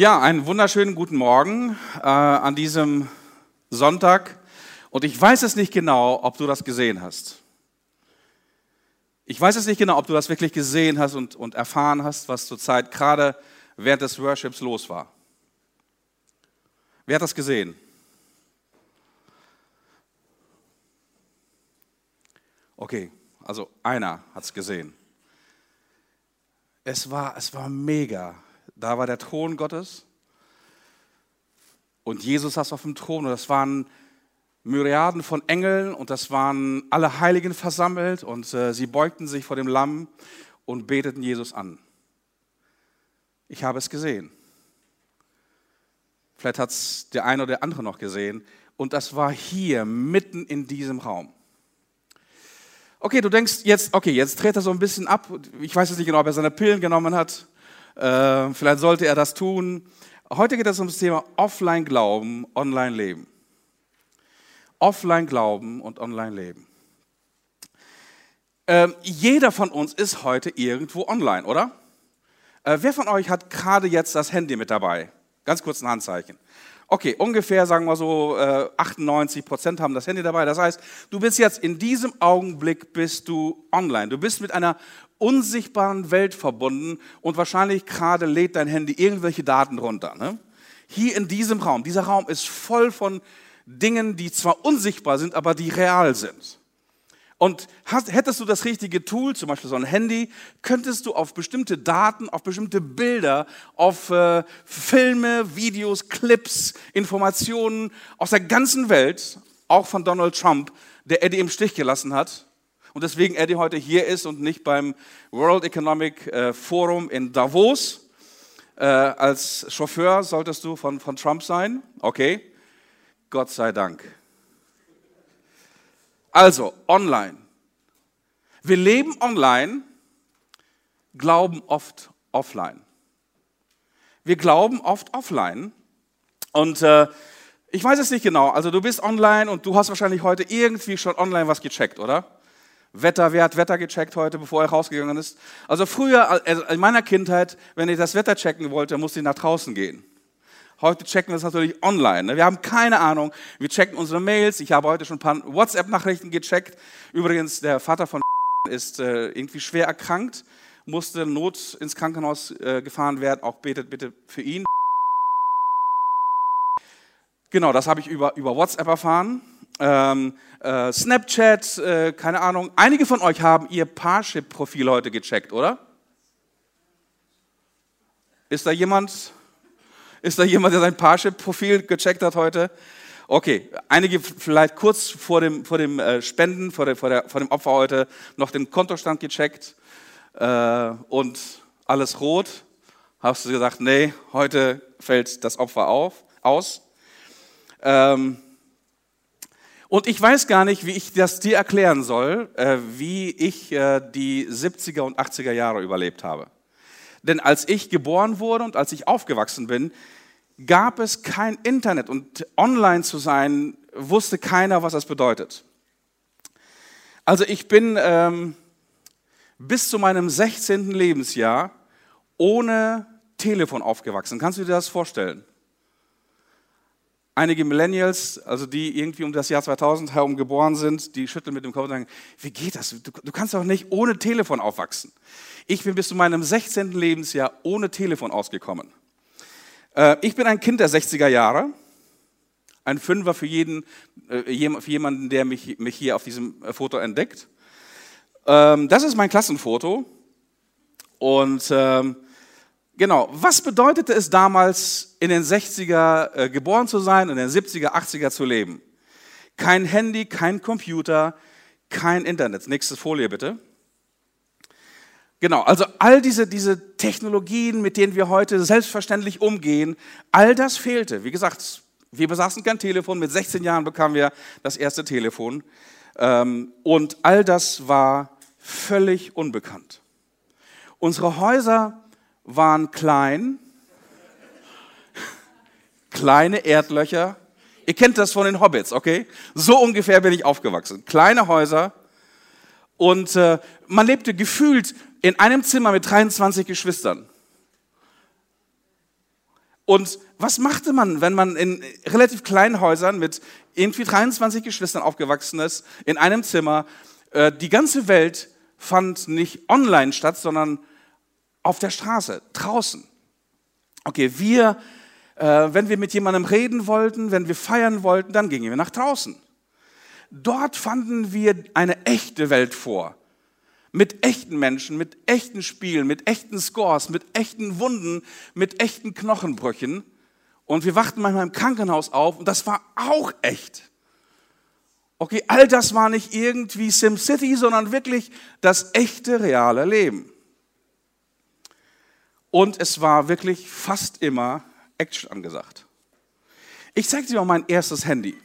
Ja, einen wunderschönen guten Morgen äh, an diesem Sonntag. Und ich weiß es nicht genau, ob du das gesehen hast. Ich weiß es nicht genau, ob du das wirklich gesehen hast und, und erfahren hast, was zurzeit gerade während des Worships los war. Wer hat das gesehen? Okay, also einer hat es gesehen. Es war, es war mega. Da war der Thron Gottes und Jesus saß auf dem Thron und das waren Myriaden von Engeln und das waren alle Heiligen versammelt und äh, sie beugten sich vor dem Lamm und beteten Jesus an. Ich habe es gesehen. Vielleicht hat es der eine oder der andere noch gesehen. Und das war hier, mitten in diesem Raum. Okay, du denkst jetzt, okay, jetzt dreht er so ein bisschen ab. Ich weiß jetzt nicht genau, ob er seine Pillen genommen hat. Äh, vielleicht sollte er das tun. Heute geht es um das Thema Offline-Glauben, Online-Leben. Offline-Glauben und Online-Leben. Ähm, jeder von uns ist heute irgendwo online, oder? Äh, wer von euch hat gerade jetzt das Handy mit dabei? Ganz kurz ein Handzeichen. Okay, ungefähr sagen wir so äh, 98 Prozent haben das Handy dabei. Das heißt, du bist jetzt in diesem Augenblick bist du online. Du bist mit einer unsichtbaren Welt verbunden und wahrscheinlich gerade lädt dein Handy irgendwelche Daten runter. Ne? Hier in diesem Raum, dieser Raum ist voll von Dingen, die zwar unsichtbar sind, aber die real sind. Und hast, hättest du das richtige Tool, zum Beispiel so ein Handy, könntest du auf bestimmte Daten, auf bestimmte Bilder, auf äh, Filme, Videos, Clips, Informationen aus der ganzen Welt, auch von Donald Trump, der Eddie im Stich gelassen hat, und deswegen Eddie heute hier ist und nicht beim World Economic äh, Forum in Davos. Äh, als Chauffeur solltest du von, von Trump sein. Okay, Gott sei Dank. Also, online. Wir leben online, glauben oft offline. Wir glauben oft offline. Und äh, ich weiß es nicht genau. Also du bist online und du hast wahrscheinlich heute irgendwie schon online was gecheckt, oder? Wetter, wer hat Wetter gecheckt heute, bevor er rausgegangen ist? Also früher, also in meiner Kindheit, wenn ich das Wetter checken wollte, musste ich nach draußen gehen. Heute checken wir es natürlich online. Ne? Wir haben keine Ahnung. Wir checken unsere Mails. Ich habe heute schon ein paar WhatsApp-Nachrichten gecheckt. Übrigens, der Vater von ist äh, irgendwie schwer erkrankt, musste Not ins Krankenhaus äh, gefahren werden. Auch betet bitte für ihn. Genau, das habe ich über, über WhatsApp erfahren ähm, äh, Snapchat, äh, keine Ahnung. Einige von euch haben ihr Parship-Profil heute gecheckt, oder? Ist da jemand, ist da jemand, der sein Parship-Profil gecheckt hat heute? Okay, einige vielleicht kurz vor dem, vor dem äh, Spenden, vor, der, vor, der, vor dem Opfer heute noch den Kontostand gecheckt äh, und alles rot. Hast du gesagt, nee, heute fällt das Opfer auf, aus. Ähm, und ich weiß gar nicht, wie ich das dir erklären soll, äh, wie ich äh, die 70er und 80er Jahre überlebt habe. Denn als ich geboren wurde und als ich aufgewachsen bin, gab es kein Internet und online zu sein, wusste keiner, was das bedeutet. Also ich bin ähm, bis zu meinem 16. Lebensjahr ohne Telefon aufgewachsen. Kannst du dir das vorstellen? Einige Millennials, also die irgendwie um das Jahr 2000 herum geboren sind, die schütteln mit dem Kopf und sagen, wie geht das? Du, du kannst doch nicht ohne Telefon aufwachsen. Ich bin bis zu meinem 16. Lebensjahr ohne Telefon ausgekommen. Äh, ich bin ein Kind der 60er Jahre, ein Fünfer für, jeden, äh, für jemanden, der mich, mich hier auf diesem äh, Foto entdeckt. Ähm, das ist mein Klassenfoto und ähm, Genau, was bedeutete es damals in den 60er äh, geboren zu sein und in den 70er, 80er zu leben? Kein Handy, kein Computer, kein Internet. Nächste Folie bitte. Genau, also all diese, diese Technologien, mit denen wir heute selbstverständlich umgehen, all das fehlte. Wie gesagt, wir besaßen kein Telefon, mit 16 Jahren bekamen wir das erste Telefon ähm, und all das war völlig unbekannt. Unsere Häuser waren klein, kleine Erdlöcher. Ihr kennt das von den Hobbits, okay? So ungefähr bin ich aufgewachsen. Kleine Häuser und äh, man lebte gefühlt in einem Zimmer mit 23 Geschwistern. Und was machte man, wenn man in relativ kleinen Häusern mit irgendwie 23 Geschwistern aufgewachsen ist, in einem Zimmer, äh, die ganze Welt fand nicht online statt, sondern auf der Straße, draußen. Okay, wir, äh, wenn wir mit jemandem reden wollten, wenn wir feiern wollten, dann gingen wir nach draußen. Dort fanden wir eine echte Welt vor. Mit echten Menschen, mit echten Spielen, mit echten Scores, mit echten Wunden, mit echten Knochenbrüchen. Und wir wachten manchmal im Krankenhaus auf und das war auch echt. Okay, all das war nicht irgendwie SimCity, sondern wirklich das echte, reale Leben. Und es war wirklich fast immer Action angesagt. Ich zeige dir mal mein erstes Handy.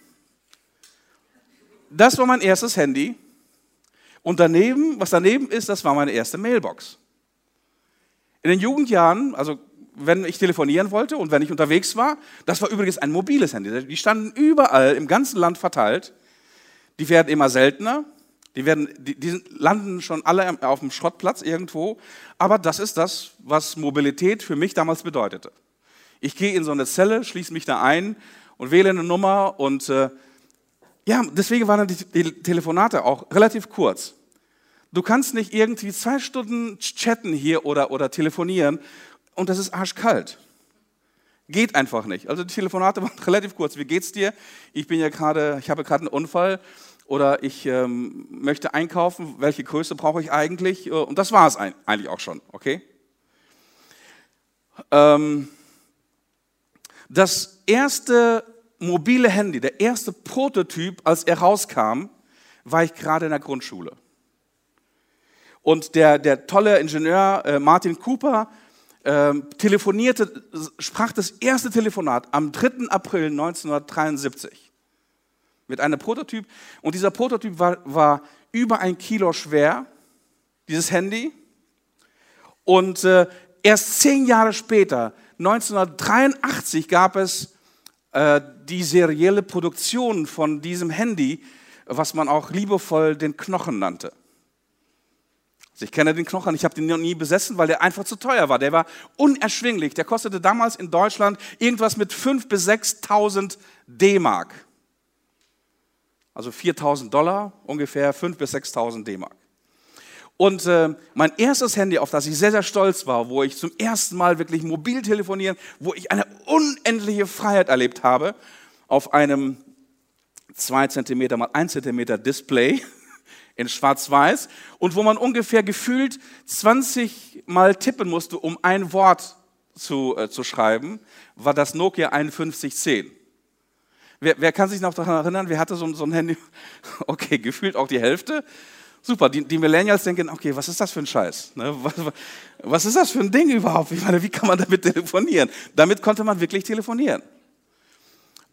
Das war mein erstes Handy. Und daneben, was daneben ist, das war meine erste Mailbox. In den Jugendjahren, also wenn ich telefonieren wollte und wenn ich unterwegs war, das war übrigens ein mobiles Handy. Die standen überall im ganzen Land verteilt. Die werden immer seltener. Die, werden, die, die landen schon alle auf dem Schrottplatz irgendwo. Aber das ist das, was Mobilität für mich damals bedeutete. Ich gehe in so eine Zelle, schließe mich da ein und wähle eine Nummer und äh, ja, deswegen waren die, die Telefonate auch relativ kurz. Du kannst nicht irgendwie zwei Stunden chatten hier oder, oder telefonieren und das ist arschkalt. Geht einfach nicht. Also die Telefonate waren relativ kurz. Wie geht's dir? Ich bin ja gerade, ich habe gerade einen Unfall oder ich ähm, möchte einkaufen. Welche Größe brauche ich eigentlich? Äh, und das war es eigentlich auch schon. Okay? Ähm, das erste mobile Handy, der erste Prototyp, als er rauskam, war ich gerade in der Grundschule. Und der, der tolle Ingenieur äh, Martin Cooper äh, telefonierte, sprach das erste Telefonat am 3. April 1973 mit einem Prototyp. Und dieser Prototyp war, war über ein Kilo schwer, dieses Handy. Und äh, erst zehn Jahre später, 1983, gab es äh, die serielle Produktion von diesem Handy, was man auch liebevoll den Knochen nannte. Also ich kenne den Knochen, ich habe den noch nie besessen, weil der einfach zu teuer war. Der war unerschwinglich. Der kostete damals in Deutschland irgendwas mit 5.000 bis 6.000 D-Mark. Also 4.000 Dollar, ungefähr 5.000 bis 6.000 D-Mark. Und äh, mein erstes Handy, auf das ich sehr, sehr stolz war, wo ich zum ersten Mal wirklich mobil telefonieren, wo ich eine unendliche Freiheit erlebt habe, auf einem 2 cm mal 1 cm Display in Schwarz-Weiß und wo man ungefähr gefühlt 20 Mal tippen musste, um ein Wort zu, äh, zu schreiben, war das Nokia 5110. Wer, wer kann sich noch daran erinnern, wer hatte so, so ein Handy? Okay, gefühlt auch die Hälfte. Super, die, die Millennials denken, okay, was ist das für ein Scheiß? Ne? Was, was ist das für ein Ding überhaupt? Ich meine, wie kann man damit telefonieren? Damit konnte man wirklich telefonieren.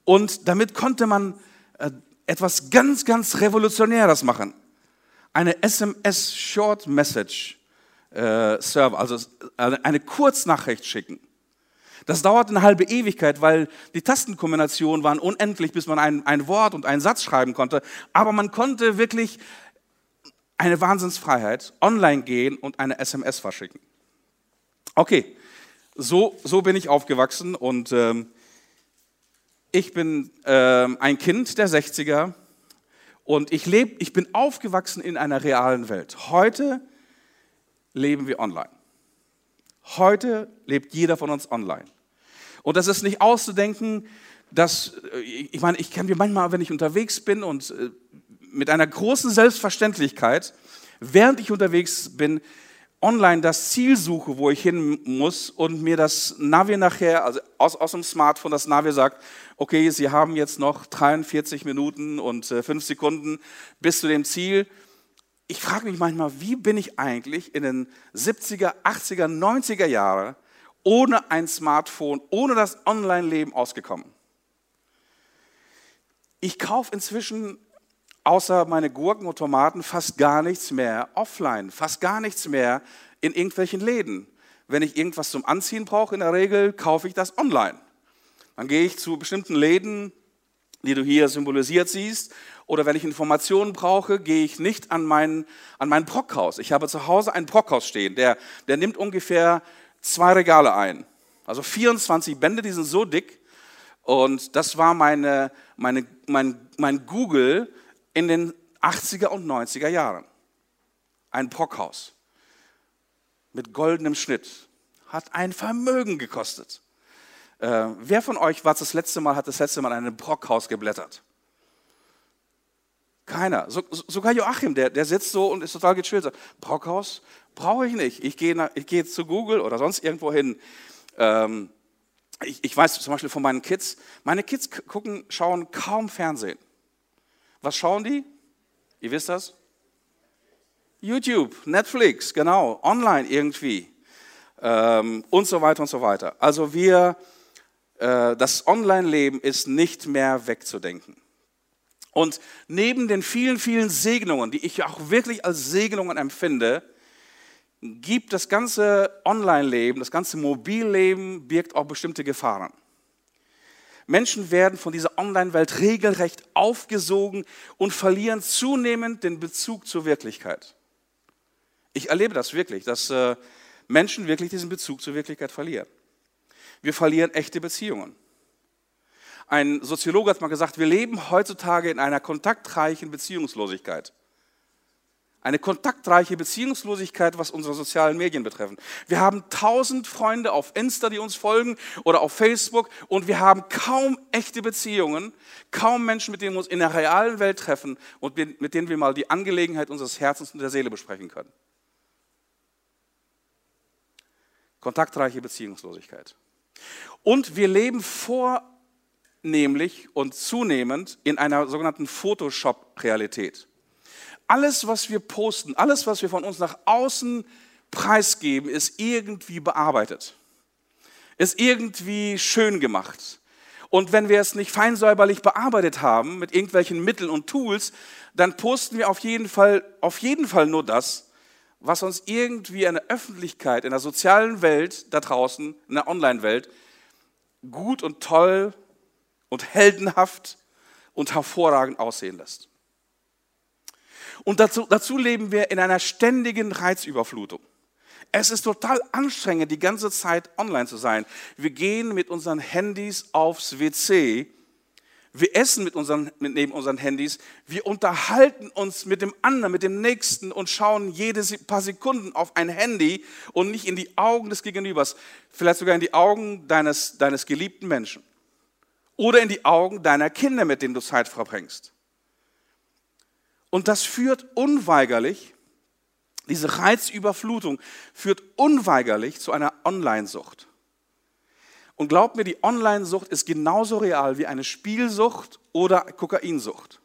Und damit konnte man äh, etwas ganz, ganz Revolutionäres machen. Eine SMS Short Message äh, Server, also äh, eine Kurznachricht schicken. Das dauert eine halbe Ewigkeit, weil die Tastenkombinationen waren unendlich, bis man ein, ein Wort und einen Satz schreiben konnte. Aber man konnte wirklich eine Wahnsinnsfreiheit, online gehen und eine SMS verschicken. Okay, so, so bin ich aufgewachsen und ähm, ich bin ähm, ein Kind der 60er und ich, leb, ich bin aufgewachsen in einer realen Welt. Heute leben wir online. Heute lebt jeder von uns online. Und das ist nicht auszudenken, dass, äh, ich meine, ich kann mir manchmal, wenn ich unterwegs bin und äh, mit einer großen Selbstverständlichkeit, während ich unterwegs bin, online das Ziel suche, wo ich hin muss und mir das Navi nachher, also aus, aus dem Smartphone, das Navi sagt, okay, Sie haben jetzt noch 43 Minuten und äh, 5 Sekunden bis zu dem Ziel. Ich frage mich manchmal, wie bin ich eigentlich in den 70er, 80er, 90er Jahren ohne ein Smartphone, ohne das Online-Leben ausgekommen? Ich kaufe inzwischen außer meine Gurken und Tomaten fast gar nichts mehr offline, fast gar nichts mehr in irgendwelchen Läden. Wenn ich irgendwas zum Anziehen brauche, in der Regel kaufe ich das online. Dann gehe ich zu bestimmten Läden, die du hier symbolisiert siehst, oder wenn ich Informationen brauche, gehe ich nicht an mein, an mein Brockhaus. Ich habe zu Hause ein Brockhaus stehen, der, der nimmt ungefähr zwei Regale ein. Also 24 Bände, die sind so dick. Und das war meine, meine, mein, mein Google in den 80er und 90er Jahren. Ein Brockhaus mit goldenem Schnitt. Hat ein Vermögen gekostet. Äh, wer von euch war das letzte Mal, hat das letzte Mal in einem Brockhaus geblättert? Keiner. So, sogar Joachim, der, der sitzt so und ist total gechillt. Sagt, Brockhaus brauche ich nicht. Ich gehe, ich gehe zu Google oder sonst irgendwo hin. Ähm, ich, ich weiß zum Beispiel von meinen Kids, meine Kids gucken, schauen kaum Fernsehen. Was schauen die? Ihr wisst das? YouTube, Netflix, genau, online irgendwie ähm, und so weiter und so weiter. Also wir, äh, das Online-Leben ist nicht mehr wegzudenken. Und neben den vielen, vielen Segnungen, die ich auch wirklich als Segnungen empfinde, gibt das ganze Online-Leben, das ganze Mobilleben, birgt auch bestimmte Gefahren. Menschen werden von dieser Online-Welt regelrecht aufgesogen und verlieren zunehmend den Bezug zur Wirklichkeit. Ich erlebe das wirklich, dass äh, Menschen wirklich diesen Bezug zur Wirklichkeit verlieren. Wir verlieren echte Beziehungen. Ein Soziologe hat mal gesagt, wir leben heutzutage in einer kontaktreichen Beziehungslosigkeit. Eine kontaktreiche Beziehungslosigkeit, was unsere sozialen Medien betreffen. Wir haben tausend Freunde auf Insta, die uns folgen oder auf Facebook und wir haben kaum echte Beziehungen, kaum Menschen, mit denen wir uns in der realen Welt treffen und mit denen wir mal die Angelegenheit unseres Herzens und der Seele besprechen können. Kontaktreiche Beziehungslosigkeit. Und wir leben vor nämlich und zunehmend in einer sogenannten Photoshop-Realität. Alles, was wir posten, alles, was wir von uns nach außen preisgeben, ist irgendwie bearbeitet, ist irgendwie schön gemacht. Und wenn wir es nicht feinsäuberlich bearbeitet haben mit irgendwelchen Mitteln und Tools, dann posten wir auf jeden Fall, auf jeden Fall nur das, was uns irgendwie in der Öffentlichkeit, in der sozialen Welt da draußen, in der Online-Welt gut und toll und heldenhaft und hervorragend aussehen lässt. Und dazu, dazu leben wir in einer ständigen Reizüberflutung. Es ist total anstrengend, die ganze Zeit online zu sein. Wir gehen mit unseren Handys aufs WC. Wir essen mit unseren, mit neben unseren Handys. Wir unterhalten uns mit dem anderen, mit dem Nächsten und schauen jede paar Sekunden auf ein Handy und nicht in die Augen des Gegenübers. Vielleicht sogar in die Augen deines, deines geliebten Menschen oder in die Augen deiner Kinder, mit denen du Zeit verbringst. Und das führt unweigerlich, diese Reizüberflutung führt unweigerlich zu einer Online-Sucht. Und glaubt mir, die Online-Sucht ist genauso real wie eine Spielsucht oder Kokainsucht.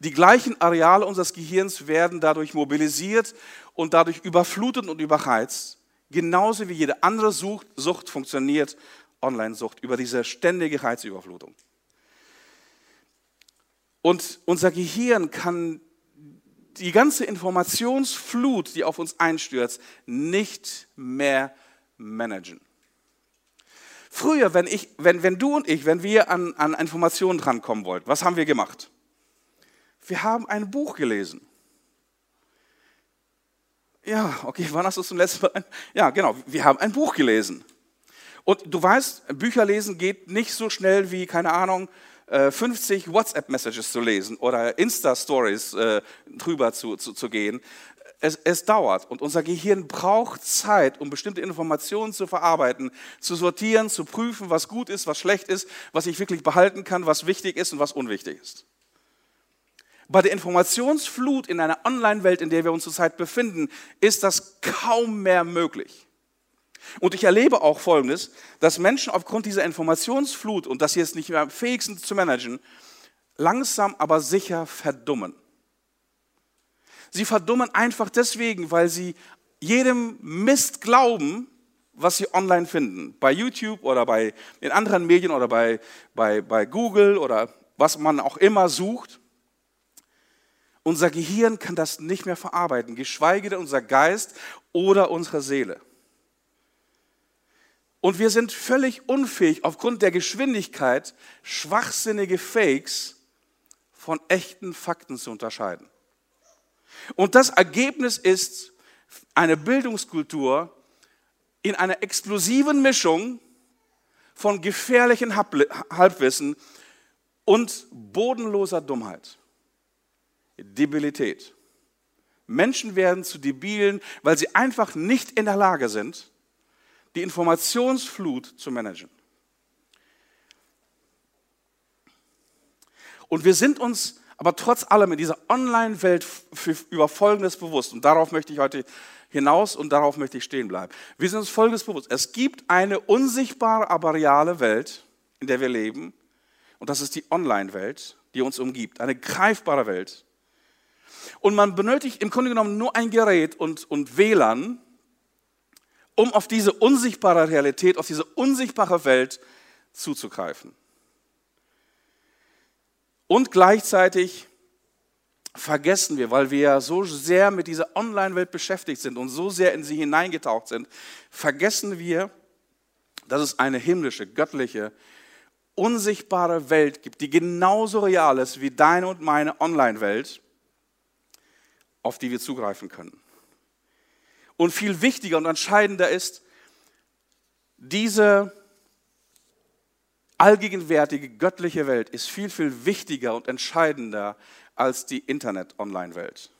Die gleichen Areale unseres Gehirns werden dadurch mobilisiert und dadurch überflutet und überreizt, genauso wie jede andere Sucht, Sucht funktioniert Online-Sucht, über diese ständige Reizüberflutung. Und unser Gehirn kann die ganze Informationsflut, die auf uns einstürzt, nicht mehr managen. Früher, wenn, ich, wenn, wenn du und ich, wenn wir an, an Informationen drankommen wollten, was haben wir gemacht? Wir haben ein Buch gelesen. Ja, okay, wann hast du zum letzten Mal? Ja, genau, wir haben ein Buch gelesen. Und du weißt, Bücher lesen geht nicht so schnell wie, keine Ahnung, 50 äh, WhatsApp-Messages zu lesen oder Insta-Stories äh, drüber zu, zu, zu gehen. Es, es, dauert und unser Gehirn braucht Zeit, um bestimmte Informationen zu verarbeiten, zu sortieren, zu prüfen, was gut ist, was schlecht ist, was ich wirklich behalten kann, was wichtig ist und was unwichtig ist. Bei der Informationsflut in einer Online-Welt, in der wir uns zurzeit befinden, ist das kaum mehr möglich. Und ich erlebe auch Folgendes, dass Menschen aufgrund dieser Informationsflut und dass sie es nicht mehr fähig sind zu managen, langsam aber sicher verdummen. Sie verdummen einfach deswegen, weil sie jedem Mist glauben, was sie online finden. Bei YouTube oder bei in anderen Medien oder bei, bei, bei Google oder was man auch immer sucht. Unser Gehirn kann das nicht mehr verarbeiten, geschweige denn unser Geist oder unsere Seele. Und wir sind völlig unfähig, aufgrund der Geschwindigkeit schwachsinnige Fakes von echten Fakten zu unterscheiden. Und das Ergebnis ist eine Bildungskultur in einer explosiven Mischung von gefährlichem Halbwissen und bodenloser Dummheit. Debilität. Menschen werden zu Debilen, weil sie einfach nicht in der Lage sind, die Informationsflut zu managen. Und wir sind uns aber trotz allem in dieser Online-Welt über Folgendes bewusst. Und darauf möchte ich heute hinaus und darauf möchte ich stehen bleiben. Wir sind uns Folgendes bewusst. Es gibt eine unsichtbare, aber reale Welt, in der wir leben. Und das ist die Online-Welt, die uns umgibt. Eine greifbare Welt. Und man benötigt im Grunde genommen nur ein Gerät und, und WLAN, um auf diese unsichtbare Realität, auf diese unsichtbare Welt zuzugreifen. Und gleichzeitig vergessen wir, weil wir ja so sehr mit dieser Online-Welt beschäftigt sind und so sehr in sie hineingetaucht sind, vergessen wir, dass es eine himmlische, göttliche, unsichtbare Welt gibt, die genauso real ist wie deine und meine Online-Welt, auf die wir zugreifen können. Und viel wichtiger und entscheidender ist, diese allgegenwärtige göttliche Welt ist viel, viel wichtiger und entscheidender als die Internet-Online-Welt.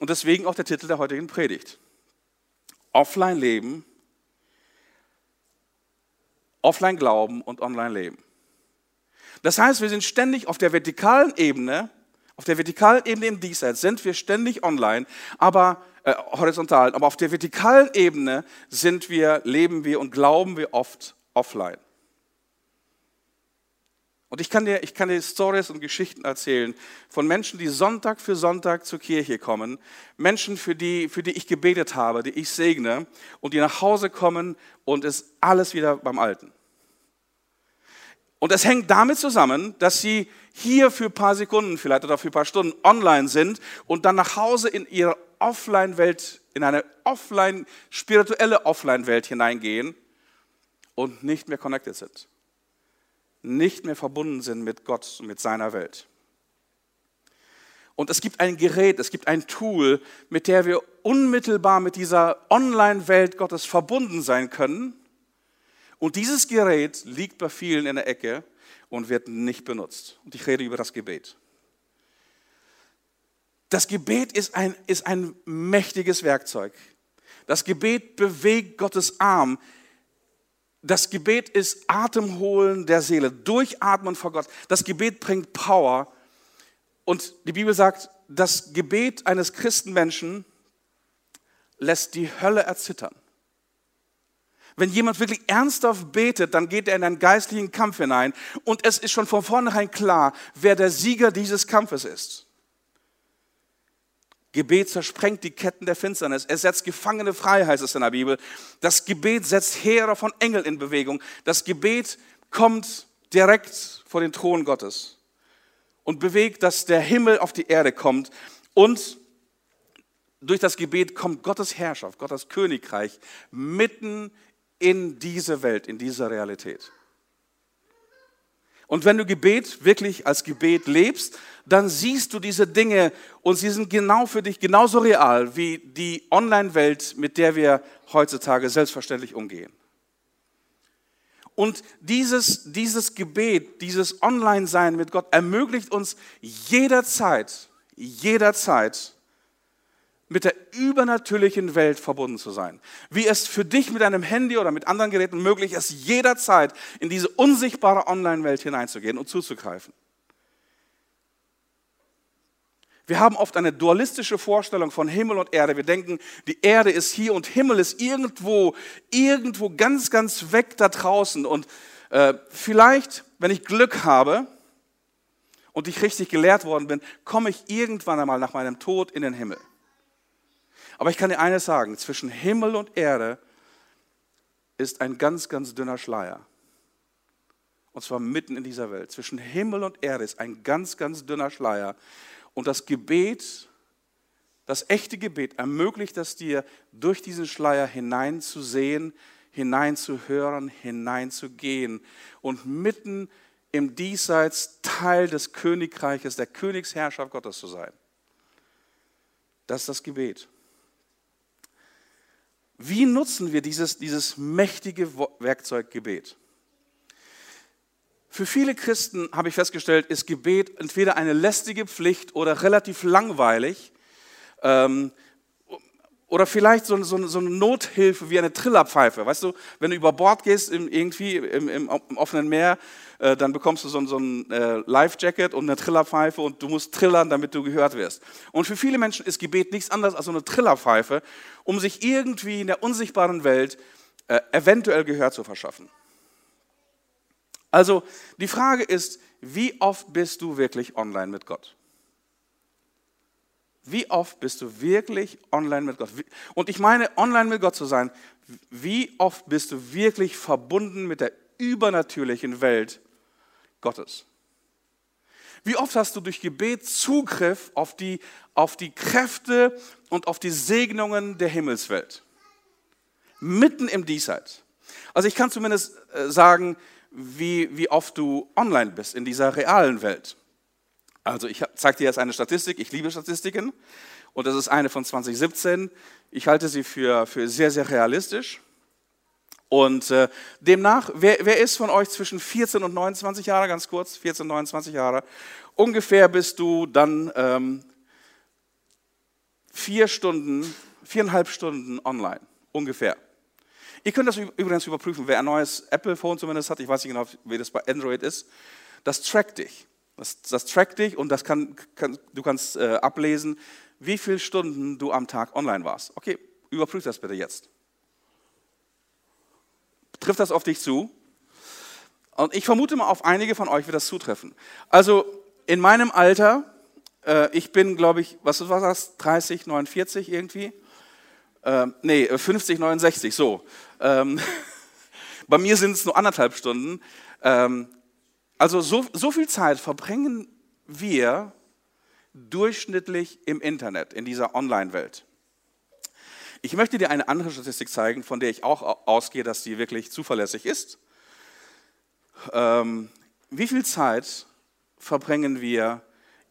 Und deswegen auch der Titel der heutigen Predigt. Offline leben, offline glauben und online leben. Das heißt, wir sind ständig auf der vertikalen Ebene, auf der vertikalen Ebene im Diesseits sind wir ständig online, aber äh, horizontal, aber auf der vertikalen Ebene sind wir, leben wir und glauben wir oft offline. Und ich kann, dir, ich kann dir Stories und Geschichten erzählen von Menschen, die Sonntag für Sonntag zur Kirche kommen, Menschen, für die, für die ich gebetet habe, die ich segne und die nach Hause kommen und es alles wieder beim Alten. Und es hängt damit zusammen, dass sie hier für ein paar Sekunden vielleicht oder für ein paar Stunden online sind und dann nach Hause in ihre Offline-Welt, in eine offline, spirituelle Offline-Welt hineingehen und nicht mehr connected sind nicht mehr verbunden sind mit Gott und mit seiner Welt. Und es gibt ein Gerät, es gibt ein Tool, mit der wir unmittelbar mit dieser Online-Welt Gottes verbunden sein können. Und dieses Gerät liegt bei vielen in der Ecke und wird nicht benutzt. Und ich rede über das Gebet. Das Gebet ist ein, ist ein mächtiges Werkzeug. Das Gebet bewegt Gottes Arm das Gebet ist Atemholen der Seele, Durchatmen vor Gott. Das Gebet bringt Power. Und die Bibel sagt, das Gebet eines Christenmenschen lässt die Hölle erzittern. Wenn jemand wirklich ernsthaft betet, dann geht er in einen geistlichen Kampf hinein und es ist schon von vornherein klar, wer der Sieger dieses Kampfes ist. Gebet zersprengt die Ketten der Finsternis. Es setzt Gefangene frei, heißt es in der Bibel. Das Gebet setzt Heere von Engeln in Bewegung. Das Gebet kommt direkt vor den Thron Gottes und bewegt, dass der Himmel auf die Erde kommt. Und durch das Gebet kommt Gottes Herrschaft, Gottes Königreich mitten in diese Welt, in diese Realität. Und wenn du Gebet wirklich als Gebet lebst, dann siehst du diese Dinge und sie sind genau für dich genauso real wie die Online-Welt, mit der wir heutzutage selbstverständlich umgehen. Und dieses, dieses Gebet, dieses Online-Sein mit Gott ermöglicht uns jederzeit, jederzeit mit der übernatürlichen Welt verbunden zu sein. Wie es für dich mit einem Handy oder mit anderen Geräten möglich ist, jederzeit in diese unsichtbare Online-Welt hineinzugehen und zuzugreifen. Wir haben oft eine dualistische Vorstellung von Himmel und Erde. Wir denken, die Erde ist hier und Himmel ist irgendwo, irgendwo ganz, ganz weg da draußen. Und äh, vielleicht, wenn ich Glück habe und ich richtig gelehrt worden bin, komme ich irgendwann einmal nach meinem Tod in den Himmel. Aber ich kann dir eines sagen, zwischen Himmel und Erde ist ein ganz, ganz dünner Schleier. Und zwar mitten in dieser Welt. Zwischen Himmel und Erde ist ein ganz, ganz dünner Schleier. Und das Gebet, das echte Gebet ermöglicht es dir, durch diesen Schleier hineinzusehen, hineinzuhören, hineinzugehen und mitten im Diesseits Teil des Königreiches, der Königsherrschaft Gottes zu sein. Das ist das Gebet. Wie nutzen wir dieses, dieses mächtige Werkzeug Gebet? Für viele Christen habe ich festgestellt, ist Gebet entweder eine lästige Pflicht oder relativ langweilig. Ähm, oder vielleicht so, so, so, eine Nothilfe wie eine Trillerpfeife. Weißt du, wenn du über Bord gehst, irgendwie im, im, offenen Meer, äh, dann bekommst du so, so ein äh, Life-Jacket und eine Trillerpfeife und du musst trillern, damit du gehört wirst. Und für viele Menschen ist Gebet nichts anderes als so eine Trillerpfeife, um sich irgendwie in der unsichtbaren Welt äh, eventuell Gehör zu verschaffen. Also die Frage ist, wie oft bist du wirklich online mit Gott? Wie oft bist du wirklich online mit Gott? Und ich meine, online mit Gott zu sein, wie oft bist du wirklich verbunden mit der übernatürlichen Welt Gottes? Wie oft hast du durch Gebet Zugriff auf die, auf die Kräfte und auf die Segnungen der Himmelswelt? Mitten im Diesseits. Also ich kann zumindest äh, sagen, wie, wie oft du online bist in dieser realen Welt. Also ich zeige dir jetzt eine Statistik, ich liebe Statistiken und das ist eine von 2017. Ich halte sie für, für sehr, sehr realistisch. Und äh, demnach, wer, wer ist von euch zwischen 14 und 29 Jahre, ganz kurz, 14, 29 Jahre, ungefähr bist du dann ähm, vier Stunden, viereinhalb Stunden online, ungefähr. Ihr könnt das übrigens überprüfen, wer ein neues Apple-Phone zumindest hat, ich weiß nicht genau, wie das bei Android ist, das trackt dich. Das, das trackt dich und das kann, kann du kannst äh, ablesen, wie viele Stunden du am Tag online warst. Okay, überprüf das bitte jetzt. Trifft das auf dich zu? Und ich vermute mal, auf einige von euch wird das zutreffen. Also in meinem Alter, äh, ich bin, glaube ich, was war das, 30, 49 irgendwie? Ähm, nee, 50, 69, so. Ähm, bei mir sind es nur anderthalb Stunden. Ähm, also so, so viel Zeit verbringen wir durchschnittlich im Internet, in dieser Online-Welt. Ich möchte dir eine andere Statistik zeigen, von der ich auch ausgehe, dass die wirklich zuverlässig ist. Ähm, wie viel Zeit verbringen wir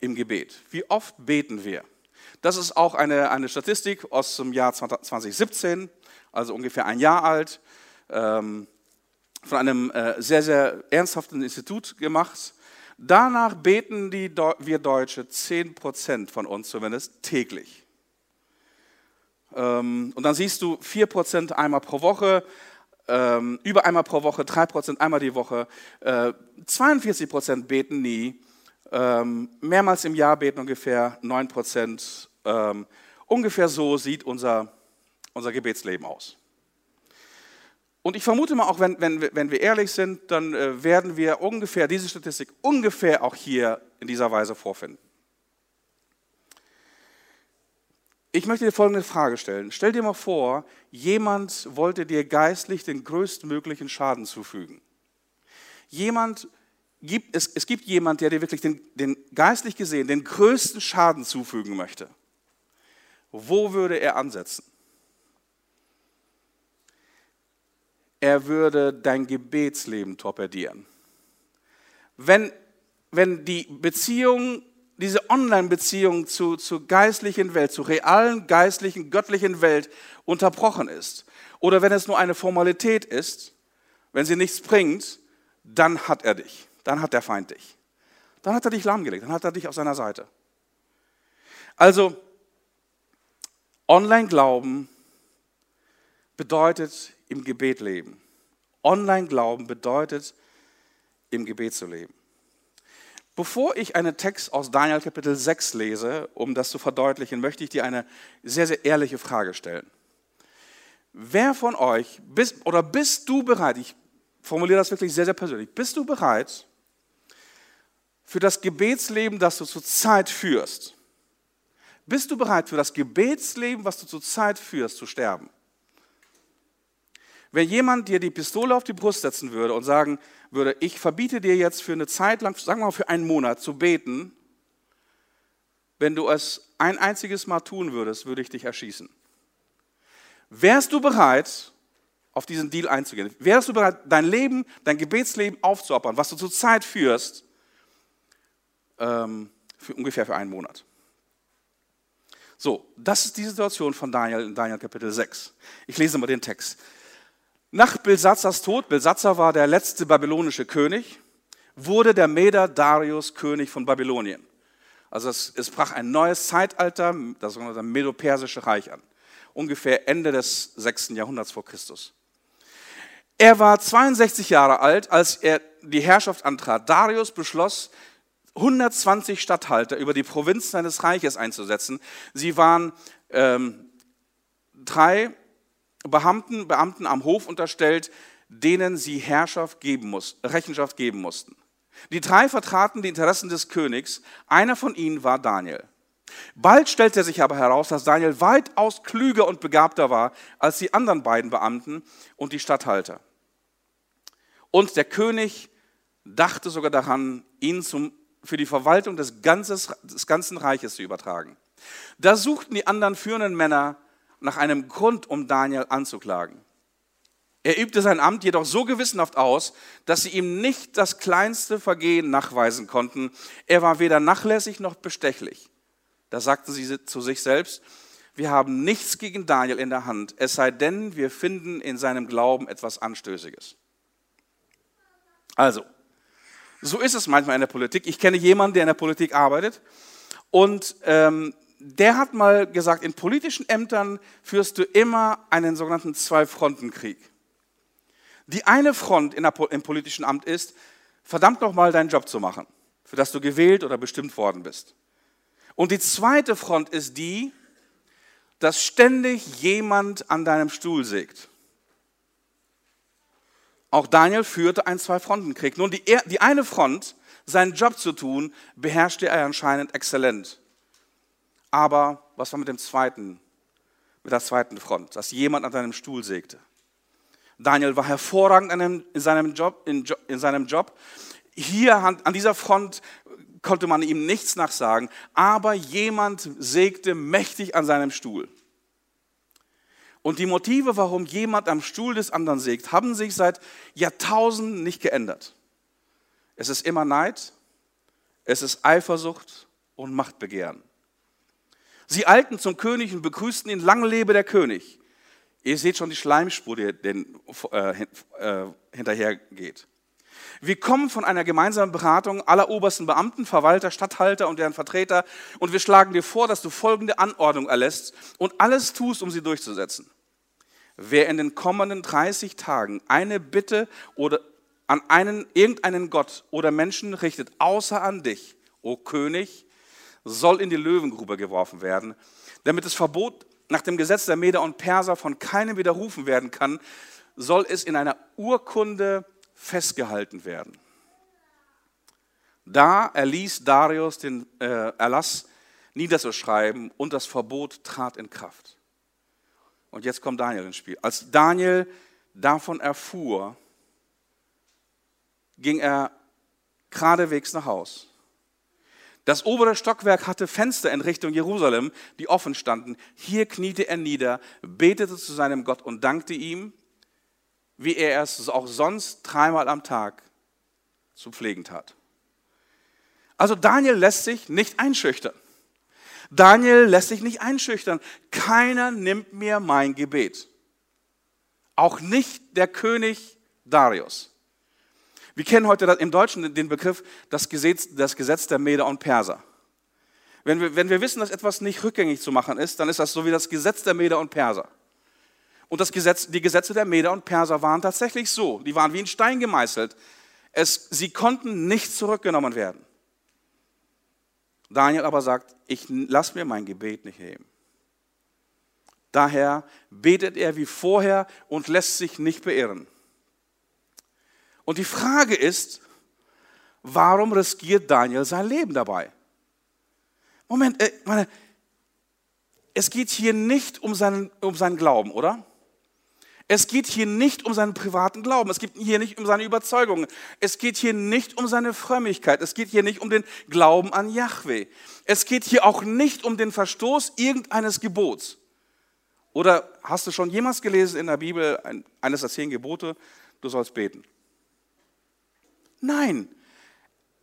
im Gebet? Wie oft beten wir? Das ist auch eine, eine Statistik aus dem Jahr 2017, also ungefähr ein Jahr alt. Ähm, von einem äh, sehr, sehr ernsthaften Institut gemacht. Danach beten die, wir Deutsche, 10 Prozent von uns zumindest, täglich. Ähm, und dann siehst du 4 Prozent einmal pro Woche, ähm, über einmal pro Woche, 3 Prozent einmal die Woche, 42 äh, Prozent beten nie, ähm, mehrmals im Jahr beten ungefähr 9 Prozent. ungefähr so sieht unser, unser Gebetsleben aus. Und ich vermute mal auch, wenn, wenn, wenn wir ehrlich sind, dann äh, werden wir ungefähr diese Statistik ungefähr auch hier in dieser Weise vorfinden. Ich möchte dir folgende Frage stellen. Stell dir mal vor, jemand wollte dir geistlich den größtmöglichen Schaden zufügen. Jemand gibt, es, es gibt jemand, der dir wirklich den, den geistlich gesehen den größten Schaden zufügen möchte. Wo würde er ansetzen? er würde dein Gebetsleben torpedieren. Wenn, wenn die Beziehung, diese Online-Beziehung zu, zur geistlichen Welt, zur realen, geistlichen, göttlichen Welt unterbrochen ist, oder wenn es nur eine Formalität ist, wenn sie nichts bringt, dann hat er dich, dann hat der Feind dich. Dann hat er dich lahmgelegt, dann hat er dich auf seiner Seite. Also, Online-Glauben bedeutet im Gebet leben. Online-Glauben bedeutet, im Gebet zu leben. Bevor ich einen Text aus Daniel Kapitel 6 lese, um das zu verdeutlichen, möchte ich dir eine sehr, sehr ehrliche Frage stellen. Wer von euch, bist, oder bist du bereit, ich formuliere das wirklich sehr, sehr persönlich, bist du bereit, für das Gebetsleben, das du zurzeit führst, bist du bereit, für das Gebetsleben, was du zurzeit führst, zu sterben? Wenn jemand dir die Pistole auf die Brust setzen würde und sagen würde, ich verbiete dir jetzt für eine Zeit lang, sagen wir mal für einen Monat, zu beten, wenn du es ein einziges Mal tun würdest, würde ich dich erschießen. Wärst du bereit, auf diesen Deal einzugehen? Wärst du bereit, dein Leben, dein Gebetsleben aufzuopfern, was du zurzeit führst, ähm, für ungefähr für einen Monat? So, das ist die Situation von Daniel in Daniel Kapitel 6. Ich lese mal den Text. Nach Belsatzars Tod, Belsatzar war der letzte babylonische König, wurde der Meder Darius König von Babylonien. Also es, es brach ein neues Zeitalter, das sogenannte Medo-Persische Reich an. Ungefähr Ende des 6. Jahrhunderts vor Christus. Er war 62 Jahre alt, als er die Herrschaft antrat. Darius beschloss, 120 Statthalter über die Provinz seines Reiches einzusetzen. Sie waren ähm, drei Beamten, Beamten am Hof unterstellt, denen sie Herrschaft geben muss, Rechenschaft geben mussten. Die drei vertraten die Interessen des Königs. Einer von ihnen war Daniel. Bald stellte sich aber heraus, dass Daniel weitaus klüger und begabter war als die anderen beiden Beamten und die Statthalter. Und der König dachte sogar daran, ihn zum, für die Verwaltung des, ganzes, des ganzen Reiches zu übertragen. Da suchten die anderen führenden Männer nach einem Grund, um Daniel anzuklagen. Er übte sein Amt jedoch so gewissenhaft aus, dass sie ihm nicht das kleinste Vergehen nachweisen konnten. Er war weder nachlässig noch bestechlich. Da sagten sie zu sich selbst, wir haben nichts gegen Daniel in der Hand, es sei denn, wir finden in seinem Glauben etwas Anstößiges. Also, so ist es manchmal in der Politik. Ich kenne jemanden, der in der Politik arbeitet und ähm, der hat mal gesagt, in politischen Ämtern führst du immer einen sogenannten Zwei-Fronten-Krieg. Die eine Front der, im politischen Amt ist, verdammt nochmal deinen Job zu machen, für das du gewählt oder bestimmt worden bist. Und die zweite Front ist die, dass ständig jemand an deinem Stuhl sägt. Auch Daniel führte einen Zwei-Fronten-Krieg. Nun, die, die eine Front, seinen Job zu tun, beherrschte er anscheinend exzellent. Aber was war mit dem zweiten, mit der zweiten Front, dass jemand an deinem Stuhl sägte? Daniel war hervorragend in seinem Job. In, seinem Job. Hier an dieser Front konnte man ihm nichts nachsagen, aber jemand sägte mächtig an seinem Stuhl. Und die Motive, warum jemand am Stuhl des anderen sägt, haben sich seit Jahrtausenden nicht geändert. Es ist immer Neid, es ist Eifersucht und Machtbegehren. Sie eilten zum König und begrüßten ihn, lang lebe der König. Ihr seht schon die Schleimspur, die den, äh, äh, hinterhergeht. Wir kommen von einer gemeinsamen Beratung aller obersten Beamten, Verwalter, Statthalter und deren Vertreter und wir schlagen dir vor, dass du folgende Anordnung erlässt und alles tust, um sie durchzusetzen. Wer in den kommenden 30 Tagen eine Bitte oder an einen, irgendeinen Gott oder Menschen richtet, außer an dich, o König, soll in die Löwengrube geworfen werden, damit das Verbot nach dem Gesetz der Meder und Perser von keinem widerrufen werden kann, soll es in einer Urkunde festgehalten werden. Da erließ Darius den äh, Erlass niederzuschreiben und das Verbot trat in Kraft. Und jetzt kommt Daniel ins Spiel. Als Daniel davon erfuhr, ging er geradewegs nach Haus. Das obere Stockwerk hatte Fenster in Richtung Jerusalem, die offen standen. Hier kniete er nieder, betete zu seinem Gott und dankte ihm, wie er es auch sonst dreimal am Tag zu pflegen tat. Also Daniel lässt sich nicht einschüchtern. Daniel lässt sich nicht einschüchtern. Keiner nimmt mir mein Gebet. Auch nicht der König Darius. Wir kennen heute im Deutschen den Begriff das Gesetz, das Gesetz der Meder und Perser. Wenn wir, wenn wir wissen, dass etwas nicht rückgängig zu machen ist, dann ist das so wie das Gesetz der Meder und Perser. Und das Gesetz, die Gesetze der Meder und Perser waren tatsächlich so. Die waren wie ein Stein gemeißelt. Es, sie konnten nicht zurückgenommen werden. Daniel aber sagt, ich lasse mir mein Gebet nicht heben. Daher betet er wie vorher und lässt sich nicht beirren. Und die Frage ist, warum riskiert Daniel sein Leben dabei? Moment, äh, meine, es geht hier nicht um seinen, um seinen Glauben, oder? Es geht hier nicht um seinen privaten Glauben. Es geht hier nicht um seine Überzeugungen. Es geht hier nicht um seine Frömmigkeit. Es geht hier nicht um den Glauben an Yahweh. Es geht hier auch nicht um den Verstoß irgendeines Gebots. Oder hast du schon jemals gelesen in der Bibel eines der zehn Gebote, du sollst beten? Nein,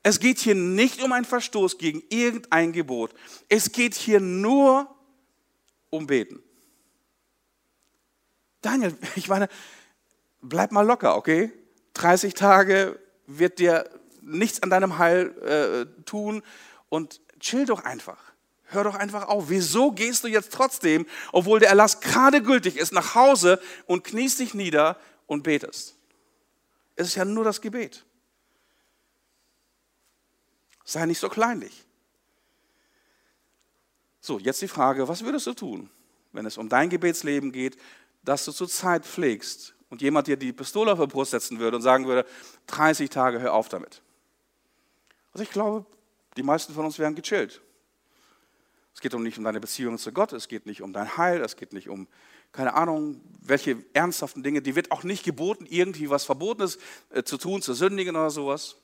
es geht hier nicht um einen Verstoß gegen irgendein Gebot. Es geht hier nur um Beten. Daniel, ich meine, bleib mal locker, okay? 30 Tage wird dir nichts an deinem Heil äh, tun und chill doch einfach. Hör doch einfach auf. Wieso gehst du jetzt trotzdem, obwohl der Erlass gerade gültig ist, nach Hause und kniest dich nieder und betest? Es ist ja nur das Gebet. Sei nicht so kleinlich. So, jetzt die Frage, was würdest du tun, wenn es um dein Gebetsleben geht, dass du zur Zeit pflegst und jemand dir die Pistole auf die Brust setzen würde und sagen würde, 30 Tage, hör auf damit. Also ich glaube, die meisten von uns wären gechillt. Es geht um nicht um deine Beziehung zu Gott, es geht nicht um dein Heil, es geht nicht um, keine Ahnung, welche ernsthaften Dinge. Die wird auch nicht geboten, irgendwie was Verbotenes äh, zu tun, zu sündigen oder sowas.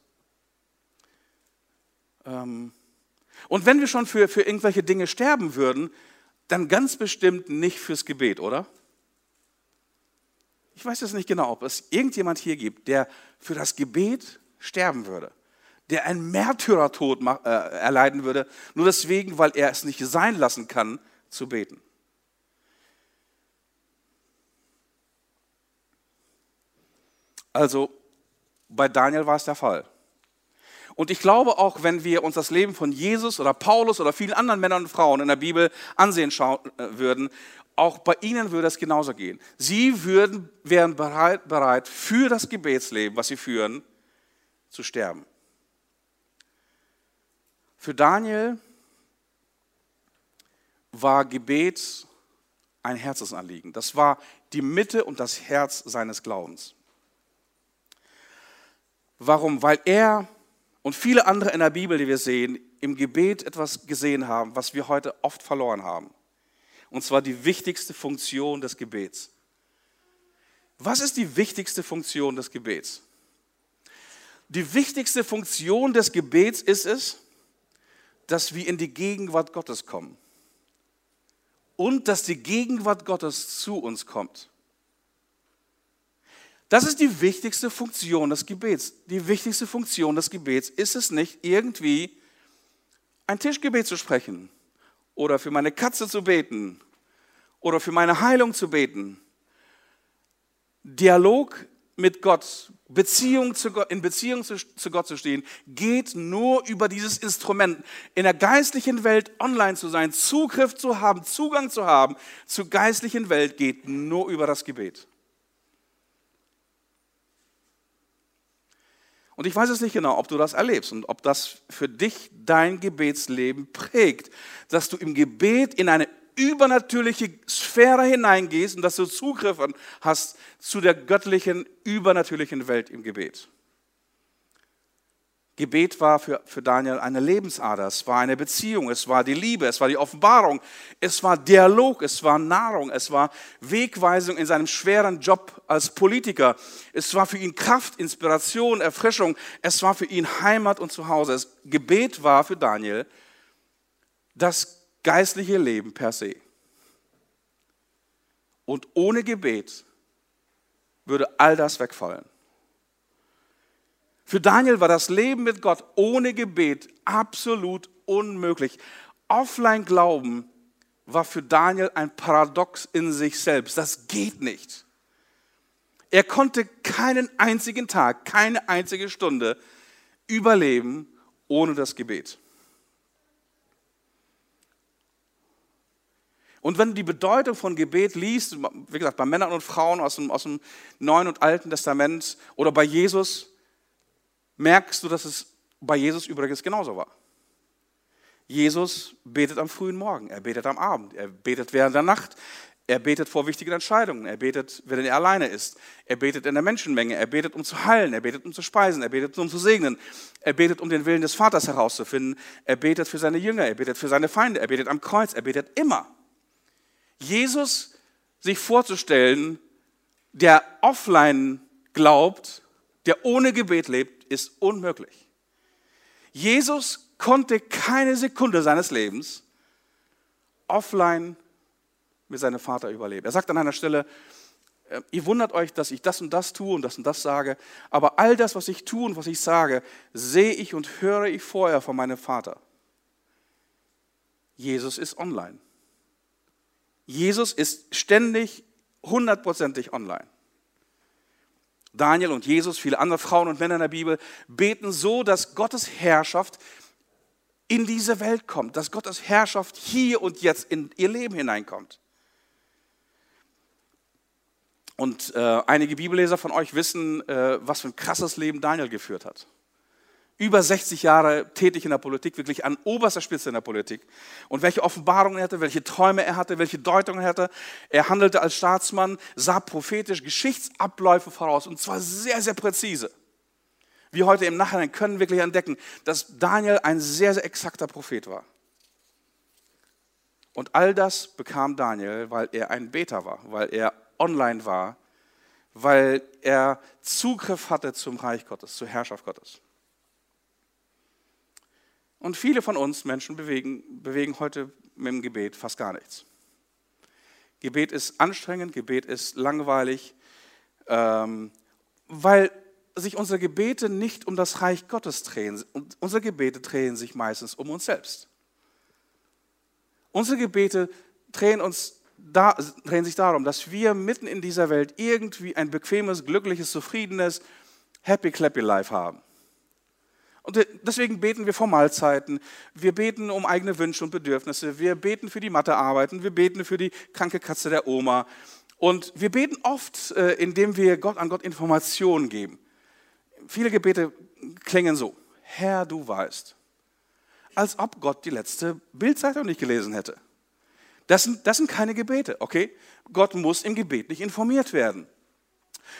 Ähm, und wenn wir schon für, für irgendwelche Dinge sterben würden, dann ganz bestimmt nicht fürs Gebet, oder? Ich weiß jetzt nicht genau, ob es irgendjemand hier gibt, der für das Gebet sterben würde der einen Märtyrertod äh, erleiden würde, nur deswegen, weil er es nicht sein lassen kann, zu beten. Also bei Daniel war es der Fall. Und ich glaube auch, wenn wir uns das Leben von Jesus oder Paulus oder vielen anderen Männern und Frauen in der Bibel ansehen äh, würden, auch bei ihnen würde es genauso gehen. Sie würden, wären bereit, bereit, für das Gebetsleben, was sie führen, zu sterben. Für Daniel war Gebet ein Herzensanliegen. Das war die Mitte und das Herz seines Glaubens. Warum? Weil er und viele andere in der Bibel, die wir sehen, im Gebet etwas gesehen haben, was wir heute oft verloren haben. Und zwar die wichtigste Funktion des Gebets. Was ist die wichtigste Funktion des Gebets? Die wichtigste Funktion des Gebets ist es, dass wir in die Gegenwart Gottes kommen und dass die Gegenwart Gottes zu uns kommt. Das ist die wichtigste Funktion des Gebets. Die wichtigste Funktion des Gebets ist es nicht, irgendwie ein Tischgebet zu sprechen oder für meine Katze zu beten oder für meine Heilung zu beten. Dialog mit Gott, Beziehung zu Gott, in Beziehung zu, zu Gott zu stehen, geht nur über dieses Instrument. In der geistlichen Welt online zu sein, Zugriff zu haben, Zugang zu haben zur geistlichen Welt, geht nur über das Gebet. Und ich weiß es nicht genau, ob du das erlebst und ob das für dich dein Gebetsleben prägt, dass du im Gebet in eine übernatürliche Sphäre hineingehst und dass du Zugriff hast zu der göttlichen, übernatürlichen Welt im Gebet. Gebet war für, für Daniel eine Lebensader, es war eine Beziehung, es war die Liebe, es war die Offenbarung, es war Dialog, es war Nahrung, es war Wegweisung in seinem schweren Job als Politiker, es war für ihn Kraft, Inspiration, Erfrischung, es war für ihn Heimat und Zuhause. Das Gebet war für Daniel das geistliche Leben per se. Und ohne Gebet würde all das wegfallen. Für Daniel war das Leben mit Gott ohne Gebet absolut unmöglich. Offline Glauben war für Daniel ein Paradox in sich selbst. Das geht nicht. Er konnte keinen einzigen Tag, keine einzige Stunde überleben ohne das Gebet. Und wenn du die Bedeutung von Gebet liest, wie gesagt, bei Männern und Frauen aus dem, aus dem Neuen und Alten Testament oder bei Jesus, merkst du, dass es bei Jesus übrigens genauso war. Jesus betet am frühen Morgen, er betet am Abend, er betet während der Nacht, er betet vor wichtigen Entscheidungen, er betet, wenn er alleine ist, er betet in der Menschenmenge, er betet, um zu heilen, er betet, um zu speisen, er betet, um zu segnen, er betet, um den Willen des Vaters herauszufinden, er betet für seine Jünger, er betet für seine Feinde, er betet am Kreuz, er betet immer. Jesus sich vorzustellen, der offline glaubt, der ohne Gebet lebt, ist unmöglich. Jesus konnte keine Sekunde seines Lebens offline mit seinem Vater überleben. Er sagt an einer Stelle, äh, ihr wundert euch, dass ich das und das tue und das und das sage, aber all das, was ich tue und was ich sage, sehe ich und höre ich vorher von meinem Vater. Jesus ist online. Jesus ist ständig hundertprozentig online. Daniel und Jesus, viele andere Frauen und Männer in der Bibel beten so, dass Gottes Herrschaft in diese Welt kommt, dass Gottes Herrschaft hier und jetzt in ihr Leben hineinkommt. Und äh, einige Bibelleser von euch wissen, äh, was für ein krasses Leben Daniel geführt hat über 60 Jahre tätig in der Politik, wirklich an oberster Spitze in der Politik. Und welche Offenbarungen er hatte, welche Träume er hatte, welche Deutungen er hatte. Er handelte als Staatsmann, sah prophetisch Geschichtsabläufe voraus und zwar sehr, sehr präzise. Wir heute im Nachhinein können wirklich entdecken, dass Daniel ein sehr, sehr exakter Prophet war. Und all das bekam Daniel, weil er ein Beter war, weil er online war, weil er Zugriff hatte zum Reich Gottes, zur Herrschaft Gottes. Und viele von uns Menschen bewegen, bewegen heute mit dem Gebet fast gar nichts. Gebet ist anstrengend, Gebet ist langweilig, ähm, weil sich unsere Gebete nicht um das Reich Gottes drehen. Unsere Gebete drehen sich meistens um uns selbst. Unsere Gebete drehen, uns da, drehen sich darum, dass wir mitten in dieser Welt irgendwie ein bequemes, glückliches, zufriedenes, happy, clappy Life haben. Und deswegen beten wir vor Mahlzeiten, wir beten um eigene Wünsche und Bedürfnisse, wir beten für die Mathearbeiten, wir beten für die kranke Katze der Oma. Und wir beten oft, äh, indem wir Gott an Gott Informationen geben. Viele Gebete klingen so, Herr, du weißt, als ob Gott die letzte Bildzeitung nicht gelesen hätte. Das sind, das sind keine Gebete, okay? Gott muss im Gebet nicht informiert werden.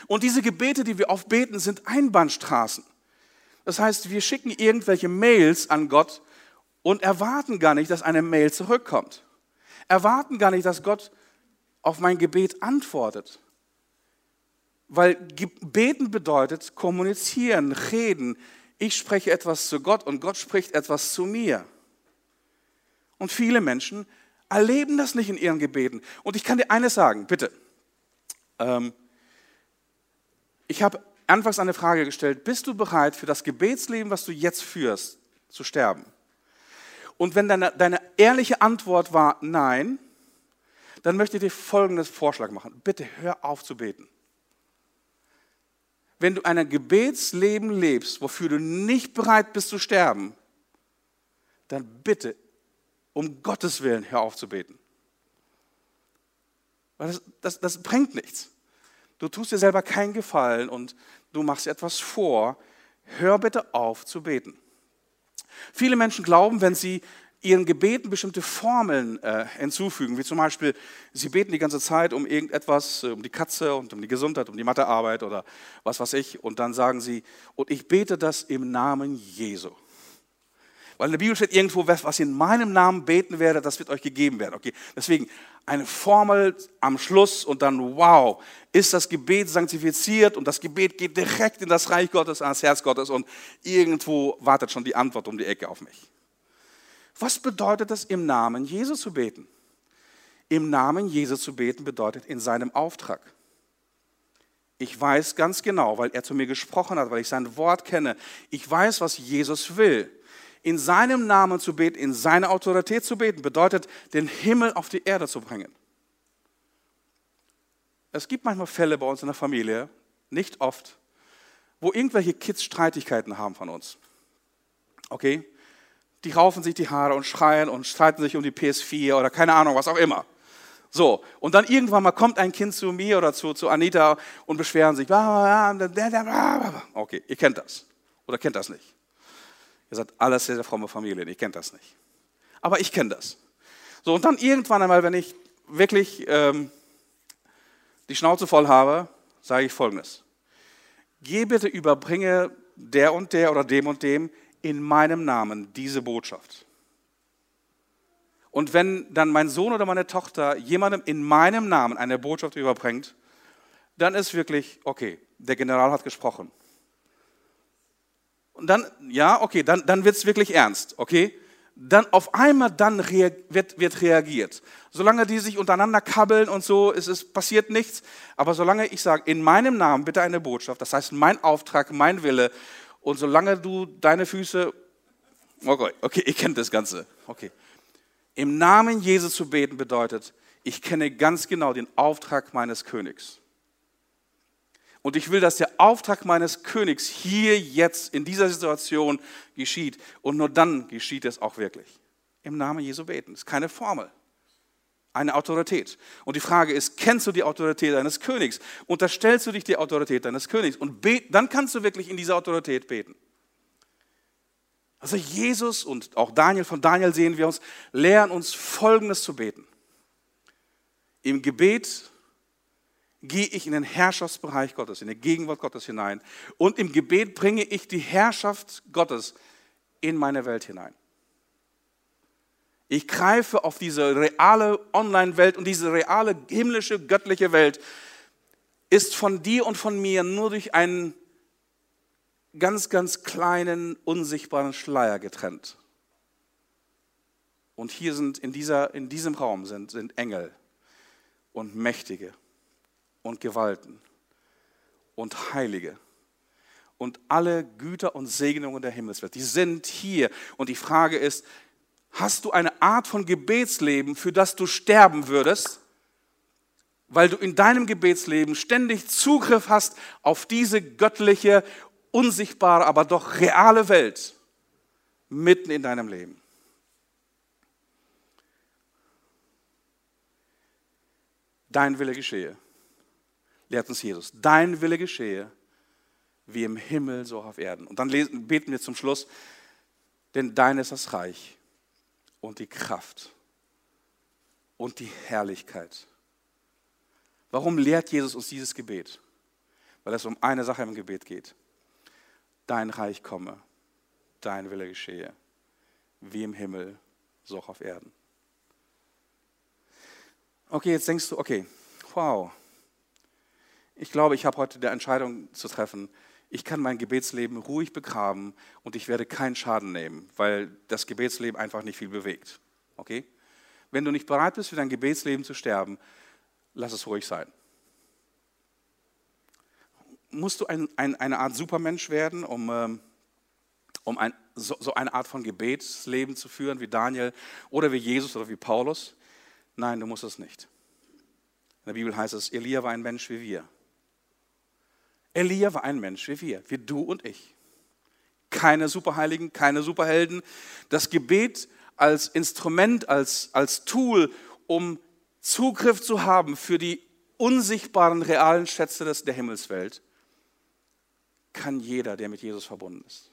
Und diese Gebete, die wir oft beten, sind Einbahnstraßen. Das heißt, wir schicken irgendwelche Mails an Gott und erwarten gar nicht, dass eine Mail zurückkommt. Erwarten gar nicht, dass Gott auf mein Gebet antwortet. Weil beten bedeutet kommunizieren, reden. Ich spreche etwas zu Gott und Gott spricht etwas zu mir. Und viele Menschen erleben das nicht in ihren Gebeten. Und ich kann dir eines sagen, bitte. Ähm, ich habe anfangs eine Frage gestellt, bist du bereit für das Gebetsleben, was du jetzt führst, zu sterben? Und wenn deine, deine ehrliche Antwort war nein, dann möchte ich dir folgendes Vorschlag machen. Bitte hör auf zu beten. Wenn du ein Gebetsleben lebst, wofür du nicht bereit bist zu sterben, dann bitte, um Gottes Willen, hör auf zu beten. Weil das, das, das bringt nichts. Du tust dir selber keinen Gefallen und du machst etwas vor. Hör bitte auf zu beten. Viele Menschen glauben, wenn sie ihren Gebeten bestimmte Formeln äh, hinzufügen, wie zum Beispiel, sie beten die ganze Zeit um irgendetwas, äh, um die Katze und um die Gesundheit, um die Mathearbeit oder was weiß ich, und dann sagen sie, und ich bete das im Namen Jesu. Weil in der Bibel steht irgendwo, was in meinem Namen beten werdet, das wird euch gegeben werden. Okay, deswegen eine Formel am Schluss und dann, wow, ist das Gebet sanktifiziert und das Gebet geht direkt in das Reich Gottes, ans Herz Gottes und irgendwo wartet schon die Antwort um die Ecke auf mich. Was bedeutet es, im Namen Jesus zu beten? Im Namen Jesus zu beten bedeutet in seinem Auftrag. Ich weiß ganz genau, weil er zu mir gesprochen hat, weil ich sein Wort kenne. Ich weiß, was Jesus will in seinem Namen zu beten, in seiner Autorität zu beten, bedeutet, den Himmel auf die Erde zu bringen. Es gibt manchmal Fälle bei uns in der Familie, nicht oft, wo irgendwelche Kids Streitigkeiten haben von uns. Okay? Die raufen sich die Haare und schreien und streiten sich um die PS4 oder keine Ahnung, was auch immer. So, und dann irgendwann mal kommt ein Kind zu mir oder zu, zu Anita und beschweren sich. Okay, ihr kennt das. Oder kennt das nicht. Ihr seid alles sehr, sehr fromme Familien, ich kenne das nicht. Aber ich kenne das. So, und dann irgendwann einmal, wenn ich wirklich ähm, die Schnauze voll habe, sage ich folgendes. Geh bitte, überbringe der und der oder dem und dem in meinem Namen diese Botschaft. Und wenn dann mein Sohn oder meine Tochter jemandem in meinem Namen eine Botschaft überbringt, dann ist wirklich, okay, der General hat gesprochen. Und dann, ja, okay, dann, dann wird es wirklich ernst, okay? Dann auf einmal dann wird, wird reagiert. Solange die sich untereinander kabbeln und so, es ist, passiert nichts. Aber solange ich sage, in meinem Namen bitte eine Botschaft, das heißt mein Auftrag, mein Wille, und solange du deine Füße, okay, okay, ihr kennt das Ganze, okay. Im Namen Jesus zu beten bedeutet, ich kenne ganz genau den Auftrag meines Königs. Und ich will, dass der Auftrag meines Königs hier jetzt in dieser Situation geschieht. Und nur dann geschieht es auch wirklich. Im Namen Jesu beten. Das ist keine Formel. Eine Autorität. Und die Frage ist, kennst du die Autorität deines Königs? Unterstellst du dich die Autorität deines Königs? Und bet, dann kannst du wirklich in dieser Autorität beten. Also Jesus und auch Daniel, von Daniel sehen wir uns, lehren uns Folgendes zu beten. Im Gebet gehe ich in den Herrschaftsbereich Gottes, in die Gegenwart Gottes hinein. Und im Gebet bringe ich die Herrschaft Gottes in meine Welt hinein. Ich greife auf diese reale Online-Welt und diese reale himmlische, göttliche Welt ist von dir und von mir nur durch einen ganz, ganz kleinen, unsichtbaren Schleier getrennt. Und hier sind in, dieser, in diesem Raum sind, sind Engel und Mächtige und Gewalten und Heilige und alle Güter und Segnungen der Himmelswelt. Die sind hier. Und die Frage ist, hast du eine Art von Gebetsleben, für das du sterben würdest, weil du in deinem Gebetsleben ständig Zugriff hast auf diese göttliche, unsichtbare, aber doch reale Welt mitten in deinem Leben? Dein Wille geschehe lehrt uns Jesus. Dein Wille geschehe, wie im Himmel, so auf Erden. Und dann lesen, beten wir zum Schluss, denn dein ist das Reich und die Kraft und die Herrlichkeit. Warum lehrt Jesus uns dieses Gebet? Weil es um eine Sache im Gebet geht. Dein Reich komme, dein Wille geschehe, wie im Himmel, so auch auf Erden. Okay, jetzt denkst du, okay, wow, ich glaube, ich habe heute die Entscheidung zu treffen, ich kann mein Gebetsleben ruhig begraben und ich werde keinen Schaden nehmen, weil das Gebetsleben einfach nicht viel bewegt. Okay? Wenn du nicht bereit bist, für dein Gebetsleben zu sterben, lass es ruhig sein. Musst du ein, ein, eine Art Supermensch werden, um, ähm, um ein, so, so eine Art von Gebetsleben zu führen wie Daniel oder wie Jesus oder wie Paulus? Nein, du musst es nicht. In der Bibel heißt es, Elia war ein Mensch wie wir. Elia war ein Mensch wie wir, wie du und ich. Keine Superheiligen, keine Superhelden. Das Gebet als Instrument, als, als Tool, um Zugriff zu haben für die unsichtbaren, realen Schätze der Himmelswelt, kann jeder, der mit Jesus verbunden ist.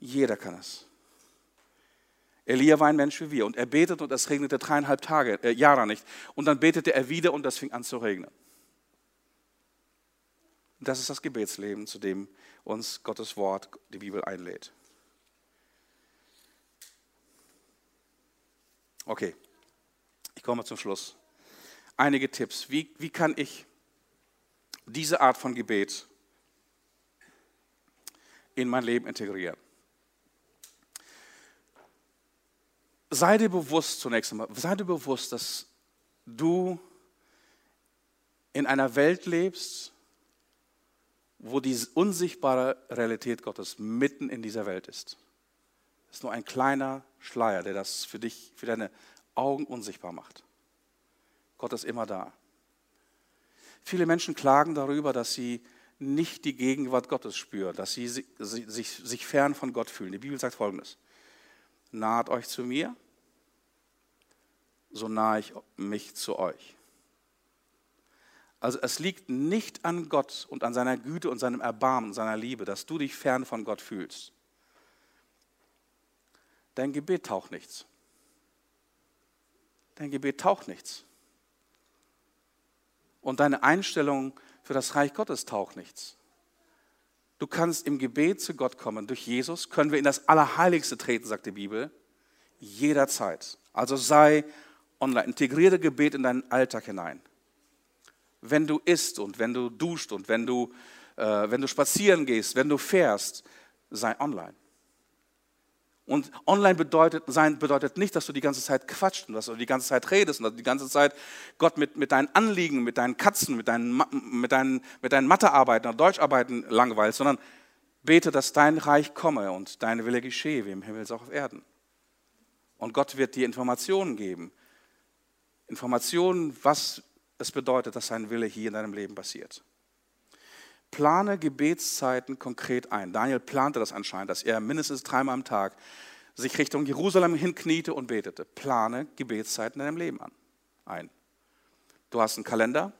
Jeder kann es. Elia war ein Mensch wie wir und er betete und es regnete dreieinhalb Tage, äh, Jahre nicht. Und dann betete er wieder und es fing an zu regnen. Und das ist das Gebetsleben, zu dem uns Gottes Wort, die Bibel einlädt. Okay, ich komme zum Schluss. Einige Tipps. Wie, wie kann ich diese Art von Gebet in mein Leben integrieren? Sei dir bewusst zunächst einmal, sei dir bewusst, dass du in einer Welt lebst, wo die unsichtbare Realität Gottes mitten in dieser Welt ist. Es ist nur ein kleiner Schleier, der das für dich, für deine Augen unsichtbar macht. Gott ist immer da. Viele Menschen klagen darüber, dass sie nicht die Gegenwart Gottes spüren, dass sie sich, sich fern von Gott fühlen. Die Bibel sagt folgendes: Naht euch zu mir, so nahe ich mich zu euch. Also es liegt nicht an Gott und an seiner Güte und seinem Erbarmen seiner Liebe, dass du dich fern von Gott fühlst. Dein Gebet taucht nichts. Dein Gebet taucht nichts. Und deine Einstellung für das Reich Gottes taucht nichts. Du kannst im Gebet zu Gott kommen. Durch Jesus können wir in das Allerheiligste treten, sagt die Bibel. Jederzeit. Also sei online. Integriere Gebet in deinen Alltag hinein wenn du isst und wenn du duscht und wenn du, äh, wenn du spazieren gehst, wenn du fährst, sei online. Und online bedeutet, sein bedeutet nicht, dass du die ganze Zeit quatscht und dass du die ganze Zeit redest und dass du die ganze Zeit Gott mit, mit deinen Anliegen, mit deinen Katzen, mit deinen, mit deinen, mit deinen Mathearbeiten oder Deutscharbeiten langweilst, sondern bete, dass dein Reich komme und deine Wille geschehe, wie im Himmel so auch auf Erden. Und Gott wird dir Informationen geben, Informationen, was es bedeutet, dass sein Wille hier in deinem Leben passiert. Plane Gebetszeiten konkret ein. Daniel plante das anscheinend, dass er mindestens dreimal am Tag sich Richtung Jerusalem hinkniete und betete. Plane Gebetszeiten in deinem Leben an, ein. Du hast einen Kalender,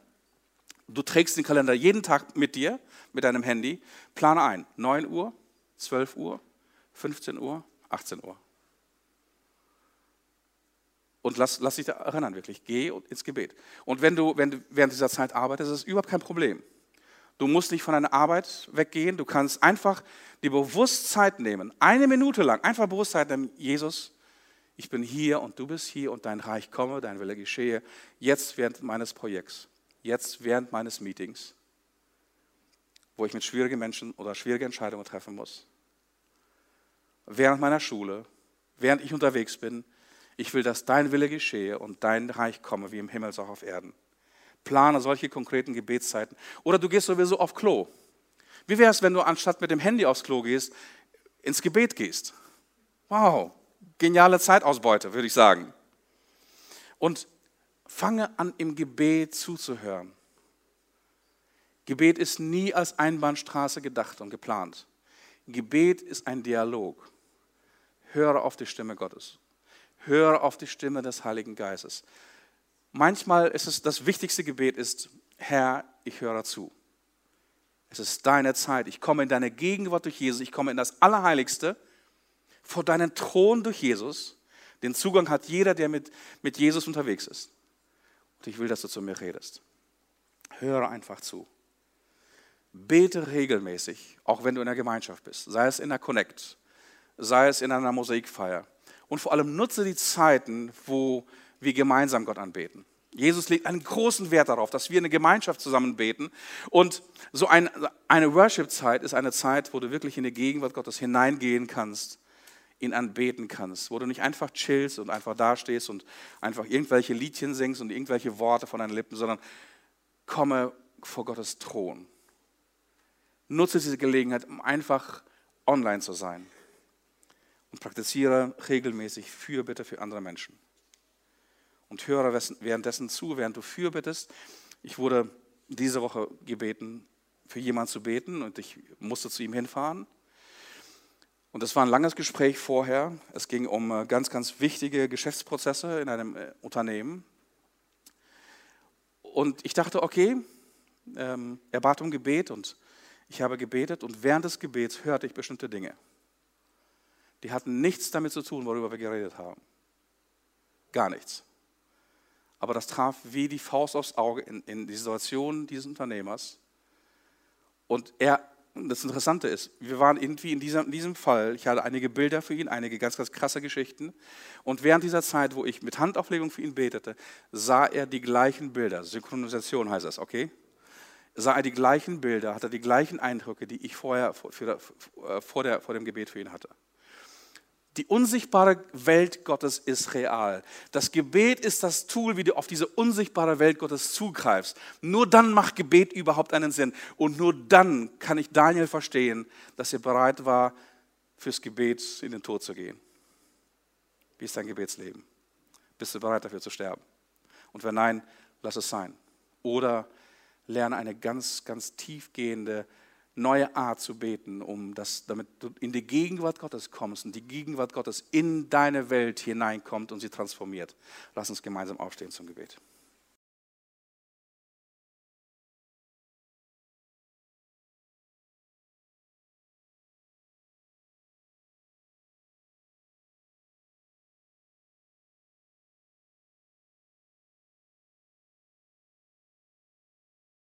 du trägst den Kalender jeden Tag mit dir, mit deinem Handy. Plane ein. 9 Uhr, 12 Uhr, 15 Uhr, 18 Uhr. Und lass, lass dich da erinnern, wirklich. Geh ins Gebet. Und wenn du, wenn du während dieser Zeit arbeitest, ist es überhaupt kein Problem. Du musst nicht von deiner Arbeit weggehen. Du kannst einfach die Bewusstheit nehmen. Eine Minute lang einfach Bewusstheit nehmen. Jesus, ich bin hier und du bist hier und dein Reich komme, dein Wille geschehe. Jetzt während meines Projekts. Jetzt während meines Meetings, wo ich mit schwierigen Menschen oder schwierige Entscheidungen treffen muss. Während meiner Schule, während ich unterwegs bin. Ich will, dass dein Wille geschehe und dein Reich komme, wie im Himmel so auch auf Erden. Plane solche konkreten Gebetszeiten. Oder du gehst sowieso auf Klo. Wie wäre es, wenn du anstatt mit dem Handy aufs Klo gehst, ins Gebet gehst? Wow, geniale Zeitausbeute, würde ich sagen. Und fange an, im Gebet zuzuhören. Gebet ist nie als Einbahnstraße gedacht und geplant. Gebet ist ein Dialog. Höre auf die Stimme Gottes. Höre auf die Stimme des Heiligen Geistes. Manchmal ist es das wichtigste Gebet ist, Herr, ich höre zu. Es ist deine Zeit. Ich komme in deine Gegenwart durch Jesus. Ich komme in das Allerheiligste vor deinen Thron durch Jesus. Den Zugang hat jeder, der mit, mit Jesus unterwegs ist. Und ich will, dass du zu mir redest. Höre einfach zu. Bete regelmäßig, auch wenn du in der Gemeinschaft bist. Sei es in der Connect, sei es in einer Mosaikfeier. Und vor allem nutze die Zeiten, wo wir gemeinsam Gott anbeten. Jesus legt einen großen Wert darauf, dass wir eine Gemeinschaft zusammen beten. Und so ein, eine Worship-Zeit ist eine Zeit, wo du wirklich in die Gegenwart Gottes hineingehen kannst, ihn anbeten kannst, wo du nicht einfach chillst und einfach dastehst und einfach irgendwelche Liedchen singst und irgendwelche Worte von deinen Lippen, sondern komme vor Gottes Thron. Nutze diese Gelegenheit, um einfach online zu sein und praktiziere regelmäßig Fürbitte für andere Menschen und höre währenddessen zu, während du fürbittest. Ich wurde diese Woche gebeten, für jemanden zu beten und ich musste zu ihm hinfahren. Und es war ein langes Gespräch vorher. Es ging um äh, ganz, ganz wichtige Geschäftsprozesse in einem äh, Unternehmen. Und ich dachte, okay, ähm, er bat um Gebet und ich habe gebetet und während des Gebets hörte ich bestimmte Dinge. Die hatten nichts damit zu tun, worüber wir geredet haben. Gar nichts aber das traf wie die Faust aufs Auge in, in die Situation dieses Unternehmers. Und er, das Interessante ist, wir waren irgendwie in diesem, in diesem Fall, ich hatte einige Bilder für ihn, einige ganz, ganz krasse Geschichten. Und während dieser Zeit, wo ich mit Handauflegung für ihn betete, sah er die gleichen Bilder. Synchronisation heißt das, okay? Sah er die gleichen Bilder, hatte die gleichen Eindrücke, die ich vorher vor, vor, der, vor dem Gebet für ihn hatte. Die unsichtbare Welt Gottes ist real. Das Gebet ist das Tool, wie du auf diese unsichtbare Welt Gottes zugreifst. Nur dann macht Gebet überhaupt einen Sinn. Und nur dann kann ich Daniel verstehen, dass er bereit war, fürs Gebet in den Tod zu gehen. Wie ist dein Gebetsleben? Bist du bereit dafür zu sterben? Und wenn nein, lass es sein. Oder lerne eine ganz, ganz tiefgehende neue Art zu beten, um das, damit du in die Gegenwart Gottes kommst und die Gegenwart Gottes in deine Welt hineinkommt und sie transformiert. Lass uns gemeinsam aufstehen zum Gebet.